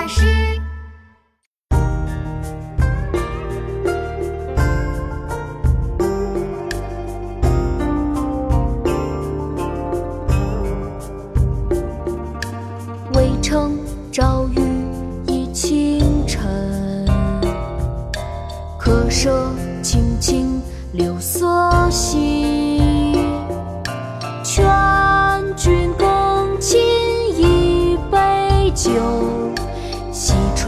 巴士。渭城朝雨浥轻尘，客舍青青柳色新。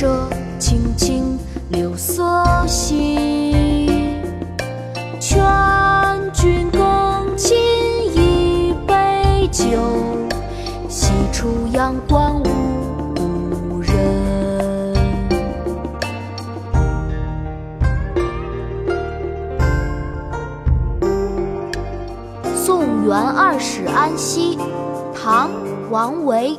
客舍青青柳色新。劝君更尽一杯酒，西出阳关无故人。送元二使安西，唐·王维。